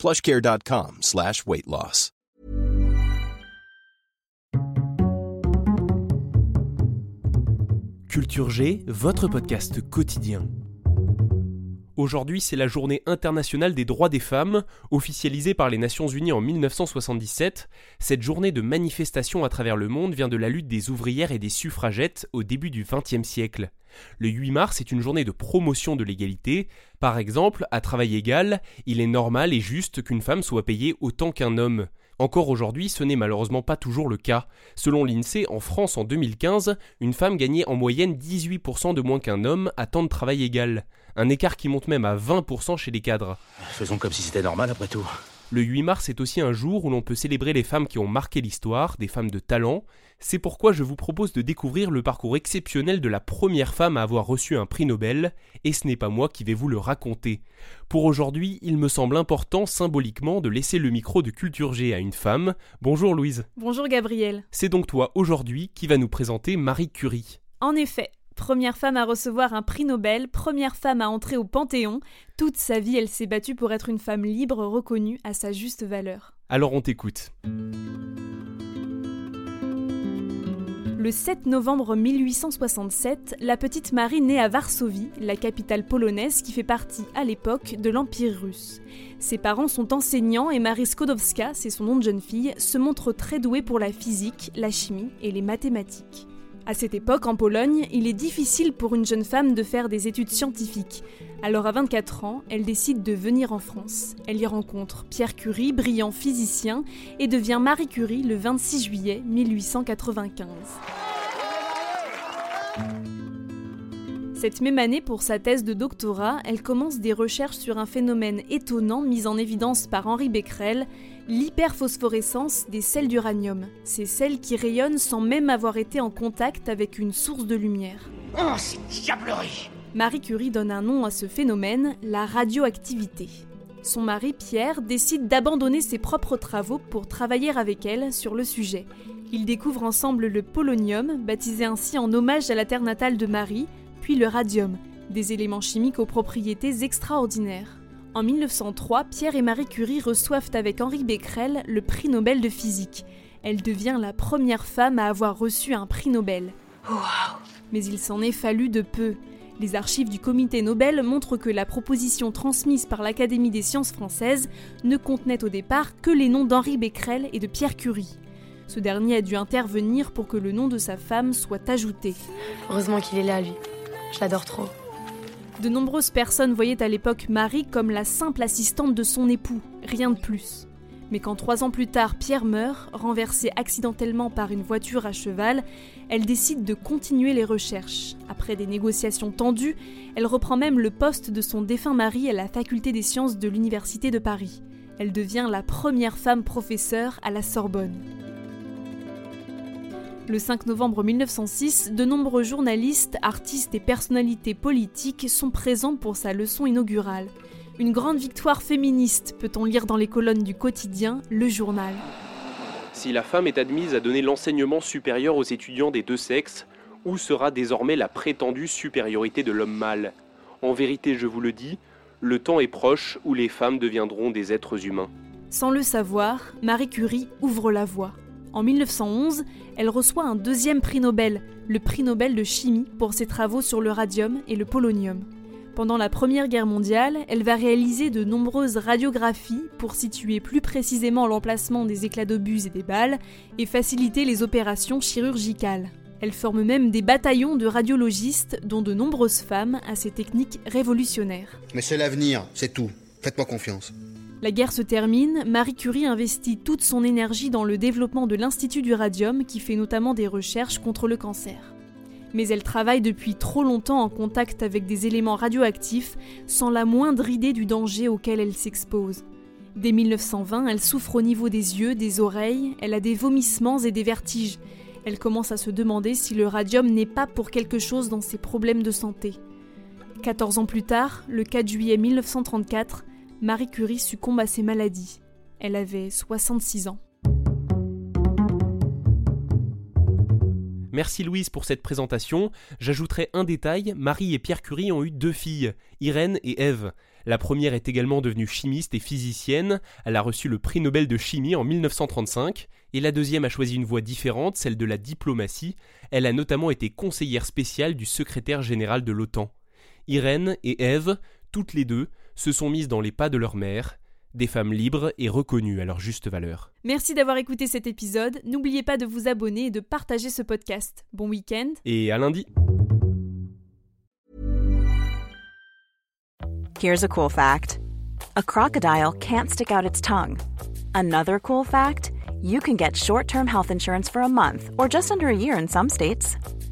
plushcare.com slash weight loss. Culture G, votre podcast quotidien. Aujourd'hui, c'est la journée internationale des droits des femmes, officialisée par les Nations Unies en 1977. Cette journée de manifestation à travers le monde vient de la lutte des ouvrières et des suffragettes au début du XXe siècle. Le 8 mars est une journée de promotion de l'égalité. Par exemple, à travail égal, il est normal et juste qu'une femme soit payée autant qu'un homme. Encore aujourd'hui, ce n'est malheureusement pas toujours le cas. Selon l'INSEE, en France en 2015, une femme gagnait en moyenne 18% de moins qu'un homme à temps de travail égal. Un écart qui monte même à 20% chez les cadres. Faisons comme si c'était normal après tout. Le 8 mars est aussi un jour où l'on peut célébrer les femmes qui ont marqué l'histoire, des femmes de talent. C'est pourquoi je vous propose de découvrir le parcours exceptionnel de la première femme à avoir reçu un prix Nobel, et ce n'est pas moi qui vais vous le raconter. Pour aujourd'hui, il me semble important symboliquement de laisser le micro de Culture G à une femme. Bonjour Louise. Bonjour Gabriel. C'est donc toi aujourd'hui qui va nous présenter Marie Curie. En effet, Première femme à recevoir un prix Nobel, première femme à entrer au Panthéon, toute sa vie elle s'est battue pour être une femme libre reconnue à sa juste valeur. Alors on t'écoute. Le 7 novembre 1867, la petite Marie naît à Varsovie, la capitale polonaise qui fait partie à l'époque de l'Empire russe. Ses parents sont enseignants et Marie Skodowska, c'est son nom de jeune fille, se montre très douée pour la physique, la chimie et les mathématiques. À cette époque, en Pologne, il est difficile pour une jeune femme de faire des études scientifiques. Alors à 24 ans, elle décide de venir en France. Elle y rencontre Pierre Curie, brillant physicien, et devient Marie Curie le 26 juillet 1895. Cette même année, pour sa thèse de doctorat, elle commence des recherches sur un phénomène étonnant mis en évidence par Henri Becquerel, l'hyperphosphorescence des sels d'uranium. Ces sels qui rayonnent sans même avoir été en contact avec une source de lumière. Oh, c'est diablerie Marie Curie donne un nom à ce phénomène, la radioactivité. Son mari Pierre décide d'abandonner ses propres travaux pour travailler avec elle sur le sujet. Ils découvrent ensemble le polonium, baptisé ainsi en hommage à la terre natale de Marie, puis le radium, des éléments chimiques aux propriétés extraordinaires. En 1903, Pierre et Marie Curie reçoivent avec Henri Becquerel le prix Nobel de physique. Elle devient la première femme à avoir reçu un prix Nobel. Mais il s'en est fallu de peu. Les archives du comité Nobel montrent que la proposition transmise par l'Académie des sciences françaises ne contenait au départ que les noms d'Henri Becquerel et de Pierre Curie. Ce dernier a dû intervenir pour que le nom de sa femme soit ajouté. Heureusement qu'il est là, lui. Je l'adore trop. De nombreuses personnes voyaient à l'époque Marie comme la simple assistante de son époux, rien de plus. Mais quand trois ans plus tard Pierre meurt, renversé accidentellement par une voiture à cheval, elle décide de continuer les recherches. Après des négociations tendues, elle reprend même le poste de son défunt mari à la faculté des sciences de l'Université de Paris. Elle devient la première femme professeure à la Sorbonne. Le 5 novembre 1906, de nombreux journalistes, artistes et personnalités politiques sont présents pour sa leçon inaugurale. Une grande victoire féministe, peut-on lire dans les colonnes du quotidien Le Journal. Si la femme est admise à donner l'enseignement supérieur aux étudiants des deux sexes, où sera désormais la prétendue supériorité de l'homme mâle? En vérité, je vous le dis, le temps est proche où les femmes deviendront des êtres humains. Sans le savoir, Marie Curie ouvre la voie. En 1911, elle reçoit un deuxième prix Nobel, le prix Nobel de chimie, pour ses travaux sur le radium et le polonium. Pendant la Première Guerre mondiale, elle va réaliser de nombreuses radiographies pour situer plus précisément l'emplacement des éclats d'obus et des balles et faciliter les opérations chirurgicales. Elle forme même des bataillons de radiologistes, dont de nombreuses femmes, à ces techniques révolutionnaires. Mais c'est l'avenir, c'est tout. Faites-moi confiance. La guerre se termine, Marie Curie investit toute son énergie dans le développement de l'Institut du radium qui fait notamment des recherches contre le cancer. Mais elle travaille depuis trop longtemps en contact avec des éléments radioactifs sans la moindre idée du danger auquel elle s'expose. Dès 1920, elle souffre au niveau des yeux, des oreilles, elle a des vomissements et des vertiges. Elle commence à se demander si le radium n'est pas pour quelque chose dans ses problèmes de santé. 14 ans plus tard, le 4 juillet 1934, Marie Curie succombe à ses maladies. Elle avait 66 ans. Merci Louise pour cette présentation. J'ajouterai un détail, Marie et Pierre Curie ont eu deux filles, Irène et Ève. La première est également devenue chimiste et physicienne, elle a reçu le prix Nobel de chimie en 1935, et la deuxième a choisi une voie différente, celle de la diplomatie, elle a notamment été conseillère spéciale du secrétaire général de l'OTAN. Irène et Ève, toutes les deux, se sont mises dans les pas de leur mère, des femmes libres et reconnues à leur juste valeur. Merci d'avoir écouté cet épisode. N'oubliez pas de vous abonner et de partager ce podcast. Bon week-end. Et à lundi. Here's a cool fact a crocodile can't stick out its tongue. Another cool fact you can get short term health insurance for a month or just under a year in some states.